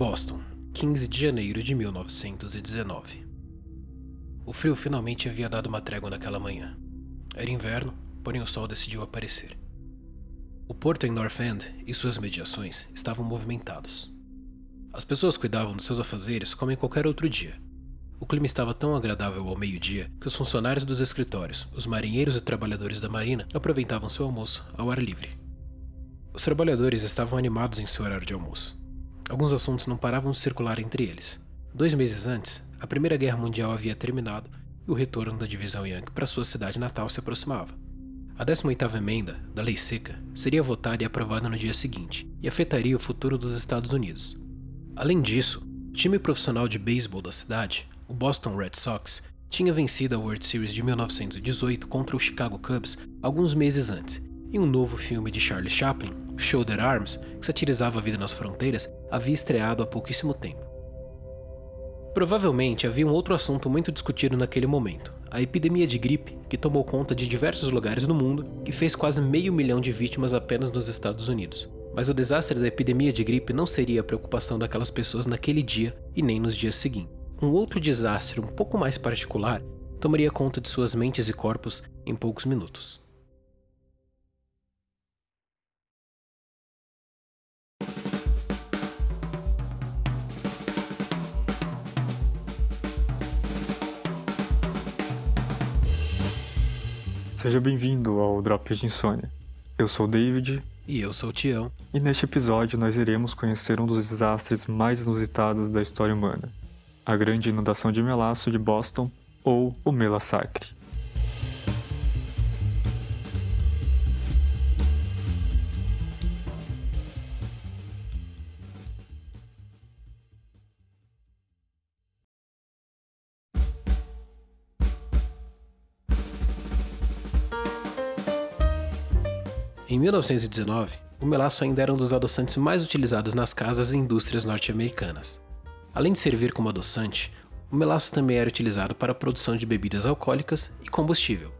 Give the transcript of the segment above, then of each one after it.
Boston, 15 de janeiro de 1919. O frio finalmente havia dado uma trégua naquela manhã. Era inverno, porém o sol decidiu aparecer. O porto em North End e suas mediações estavam movimentados. As pessoas cuidavam dos seus afazeres como em qualquer outro dia. O clima estava tão agradável ao meio-dia que os funcionários dos escritórios, os marinheiros e trabalhadores da marina aproveitavam seu almoço ao ar livre. Os trabalhadores estavam animados em seu horário de almoço. Alguns assuntos não paravam de circular entre eles. Dois meses antes, a Primeira Guerra Mundial havia terminado e o retorno da divisão Yankee para sua cidade natal se aproximava. A 18ª emenda da Lei Seca seria votada e aprovada no dia seguinte e afetaria o futuro dos Estados Unidos. Além disso, o time profissional de beisebol da cidade, o Boston Red Sox, tinha vencido a World Series de 1918 contra o Chicago Cubs alguns meses antes, e um novo filme de Charles Chaplin, Shoulder Arms, que satirizava a vida nas fronteiras, havia estreado há pouquíssimo tempo. Provavelmente havia um outro assunto muito discutido naquele momento: a epidemia de gripe, que tomou conta de diversos lugares no mundo e fez quase meio milhão de vítimas apenas nos Estados Unidos. Mas o desastre da epidemia de gripe não seria a preocupação daquelas pessoas naquele dia e nem nos dias seguintes. Um outro desastre um pouco mais particular tomaria conta de suas mentes e corpos em poucos minutos. Seja bem-vindo ao Drops de Insônia. Eu sou o David. E eu sou o Tião. E neste episódio nós iremos conhecer um dos desastres mais inusitados da história humana: a grande inundação de melaço de Boston, ou o Melassacre. Em 1919, o melaço ainda era um dos adoçantes mais utilizados nas casas e indústrias norte-americanas. Além de servir como adoçante, o melaço também era utilizado para a produção de bebidas alcoólicas e combustível.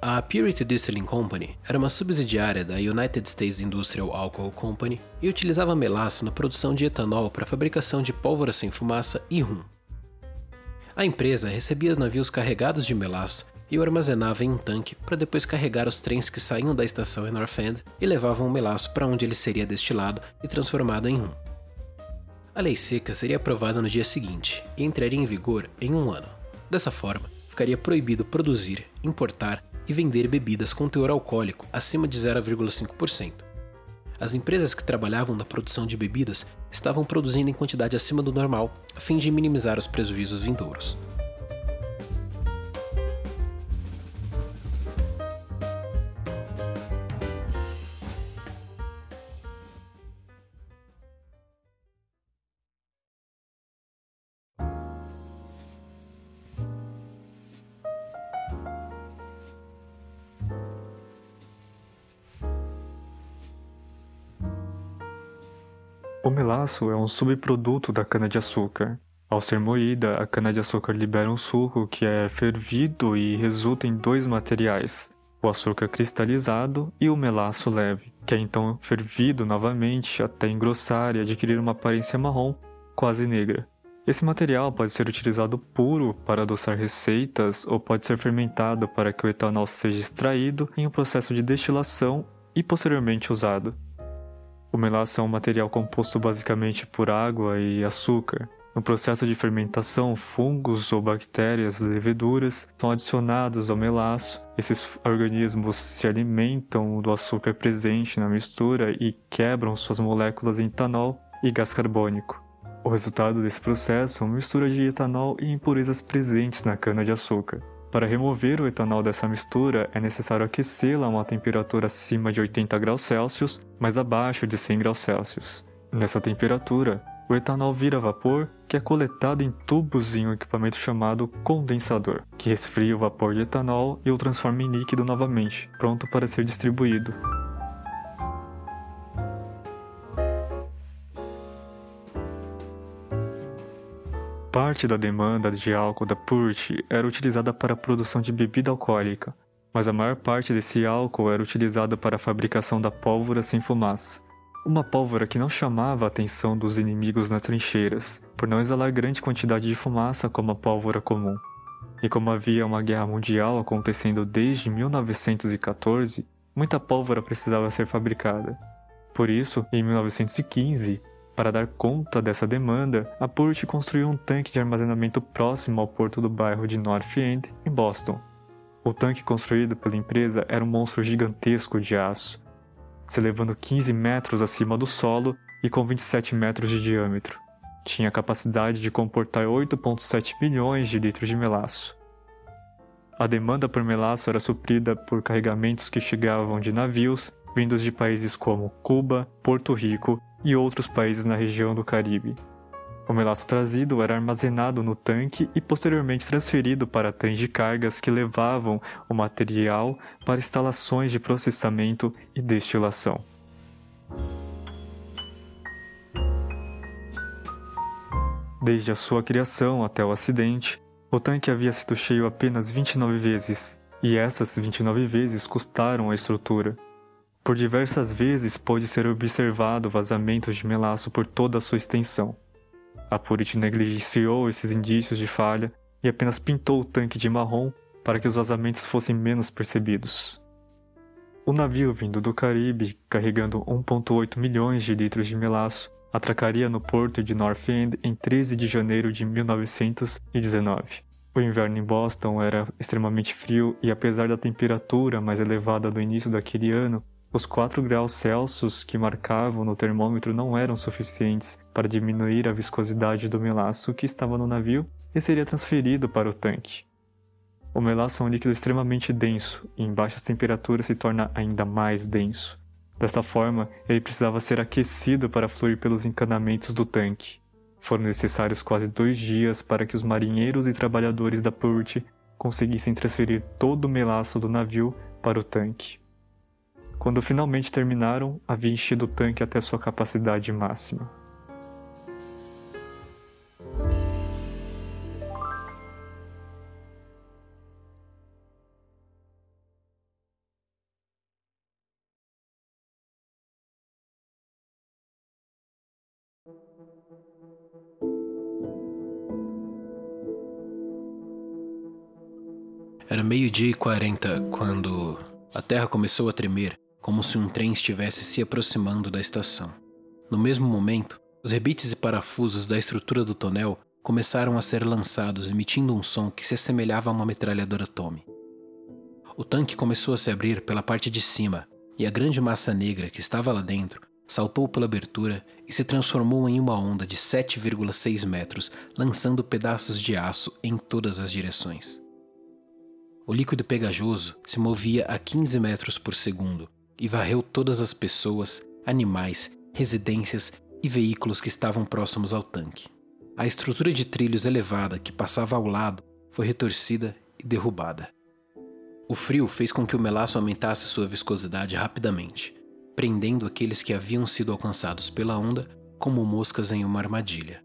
A Purity Distilling Company era uma subsidiária da United States Industrial Alcohol Company e utilizava melaço na produção de etanol para a fabricação de pólvora sem fumaça e rum. A empresa recebia navios carregados de melaço e o armazenava em um tanque para depois carregar os trens que saíam da estação em North End e levavam o melaço para onde ele seria destilado e transformado em rum. A lei seca seria aprovada no dia seguinte e entraria em vigor em um ano. Dessa forma, ficaria proibido produzir, importar e vender bebidas com teor alcoólico acima de 0,5%. As empresas que trabalhavam na produção de bebidas estavam produzindo em quantidade acima do normal, a fim de minimizar os prejuízos vindouros. O melaço é um subproduto da cana-de-açúcar. Ao ser moída, a cana-de-açúcar libera um suco que é fervido e resulta em dois materiais, o açúcar cristalizado e o melaço leve, que é então fervido novamente até engrossar e adquirir uma aparência marrom, quase negra. Esse material pode ser utilizado puro para adoçar receitas ou pode ser fermentado para que o etanol seja extraído em um processo de destilação e posteriormente usado. O melaço é um material composto basicamente por água e açúcar. No processo de fermentação, fungos ou bactérias leveduras são adicionados ao melaço. Esses organismos se alimentam do açúcar presente na mistura e quebram suas moléculas em etanol e gás carbônico. O resultado desse processo é uma mistura de etanol e impurezas presentes na cana-de-açúcar. Para remover o etanol dessa mistura, é necessário aquecê-la a uma temperatura acima de 80 graus Celsius, mas abaixo de 100 graus Celsius. Nessa temperatura, o etanol vira vapor que é coletado em tubos em um equipamento chamado condensador, que resfria o vapor de etanol e o transforma em líquido novamente, pronto para ser distribuído. Parte da demanda de álcool da Purity era utilizada para a produção de bebida alcoólica, mas a maior parte desse álcool era utilizada para a fabricação da pólvora sem fumaça. Uma pólvora que não chamava a atenção dos inimigos nas trincheiras, por não exalar grande quantidade de fumaça como a pólvora comum. E como havia uma guerra mundial acontecendo desde 1914, muita pólvora precisava ser fabricada. Por isso, em 1915, para dar conta dessa demanda, a Purt construiu um tanque de armazenamento próximo ao porto do bairro de North End, em Boston. O tanque construído pela empresa era um monstro gigantesco de aço, se elevando 15 metros acima do solo e com 27 metros de diâmetro. Tinha capacidade de comportar 8,7 milhões de litros de melaço. A demanda por melaço era suprida por carregamentos que chegavam de navios vindos de países como Cuba, Porto Rico e outros países na região do Caribe. O melaço trazido era armazenado no tanque e posteriormente transferido para trens de cargas que levavam o material para instalações de processamento e destilação. Desde a sua criação até o acidente, o tanque havia sido cheio apenas 29 vezes, e essas 29 vezes custaram a estrutura. Por diversas vezes pôde ser observado vazamentos de melaço por toda a sua extensão. A Purit negligenciou esses indícios de falha e apenas pintou o tanque de marrom para que os vazamentos fossem menos percebidos. O navio vindo do Caribe, carregando 1,8 milhões de litros de melaço, atracaria no porto de North End em 13 de janeiro de 1919. O inverno em Boston era extremamente frio e, apesar da temperatura mais elevada do início daquele ano, os 4 graus Celsius que marcavam no termômetro não eram suficientes para diminuir a viscosidade do melaço que estava no navio e seria transferido para o tanque. O melaço é um líquido extremamente denso e em baixas temperaturas se torna ainda mais denso. Desta forma, ele precisava ser aquecido para fluir pelos encanamentos do tanque. Foram necessários quase dois dias para que os marinheiros e trabalhadores da Purt conseguissem transferir todo o melaço do navio para o tanque. Quando finalmente terminaram, havia enchido o tanque até sua capacidade máxima. Era meio-dia e quarenta quando a terra começou a tremer como se um trem estivesse se aproximando da estação. No mesmo momento, os rebites e parafusos da estrutura do tonel começaram a ser lançados, emitindo um som que se assemelhava a uma metralhadora Tommy. O tanque começou a se abrir pela parte de cima e a grande massa negra que estava lá dentro saltou pela abertura e se transformou em uma onda de 7,6 metros, lançando pedaços de aço em todas as direções. O líquido pegajoso se movia a 15 metros por segundo e varreu todas as pessoas, animais, residências e veículos que estavam próximos ao tanque. A estrutura de trilhos elevada que passava ao lado foi retorcida e derrubada. O frio fez com que o melaço aumentasse sua viscosidade rapidamente, prendendo aqueles que haviam sido alcançados pela onda como moscas em uma armadilha.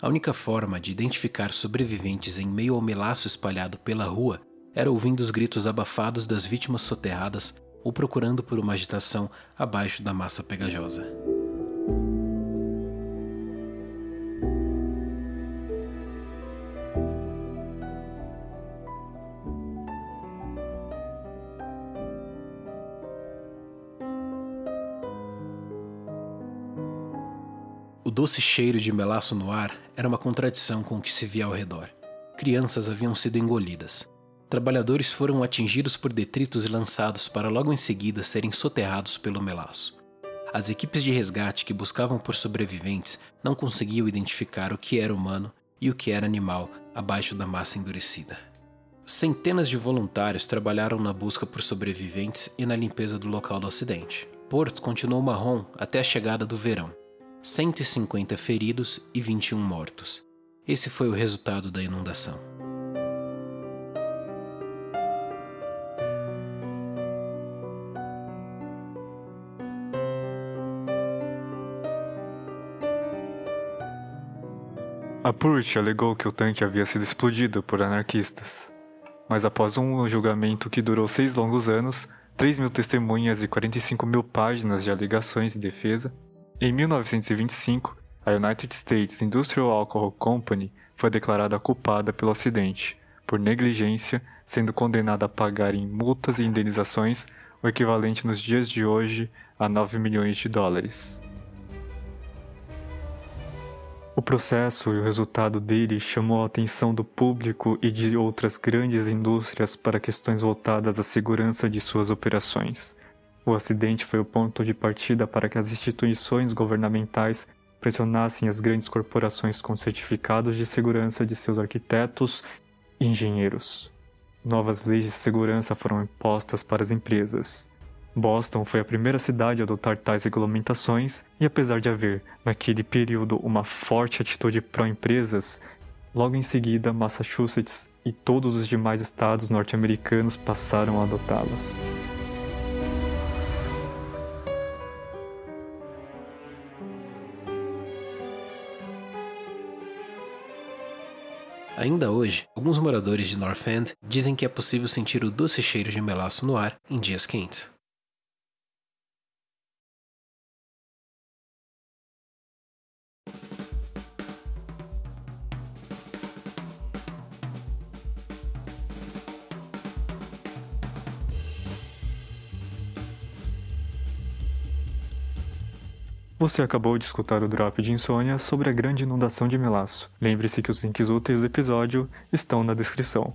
A única forma de identificar sobreviventes em meio ao melaço espalhado pela rua era ouvindo os gritos abafados das vítimas soterradas ou procurando por uma agitação abaixo da massa pegajosa. O doce cheiro de melaço no ar era uma contradição com o que se via ao redor. Crianças haviam sido engolidas, Trabalhadores foram atingidos por detritos e lançados para logo em seguida serem soterrados pelo melaço. As equipes de resgate que buscavam por sobreviventes não conseguiam identificar o que era humano e o que era animal abaixo da massa endurecida. Centenas de voluntários trabalharam na busca por sobreviventes e na limpeza do local do acidente. Porto continuou marrom até a chegada do verão. 150 feridos e 21 mortos. Esse foi o resultado da inundação. A Purt alegou que o tanque havia sido explodido por anarquistas. Mas após um julgamento que durou seis longos anos, 3 mil testemunhas e 45 mil páginas de alegações e defesa, Em 1925, a United States Industrial Alcohol Company foi declarada culpada pelo acidente, por negligência, sendo condenada a pagar em multas e indenizações o equivalente nos dias de hoje a 9 milhões de dólares. O processo e o resultado dele chamou a atenção do público e de outras grandes indústrias para questões voltadas à segurança de suas operações. O acidente foi o ponto de partida para que as instituições governamentais pressionassem as grandes corporações com certificados de segurança de seus arquitetos e engenheiros. Novas leis de segurança foram impostas para as empresas. Boston foi a primeira cidade a adotar tais regulamentações, e apesar de haver, naquele período, uma forte atitude pró-empresas, logo em seguida Massachusetts e todos os demais estados norte-americanos passaram a adotá-las. Ainda hoje, alguns moradores de North End dizem que é possível sentir o doce cheiro de melaço no ar em dias quentes. Você acabou de escutar o Drop de Insônia sobre a grande inundação de Melaço. Lembre-se que os links úteis do episódio estão na descrição.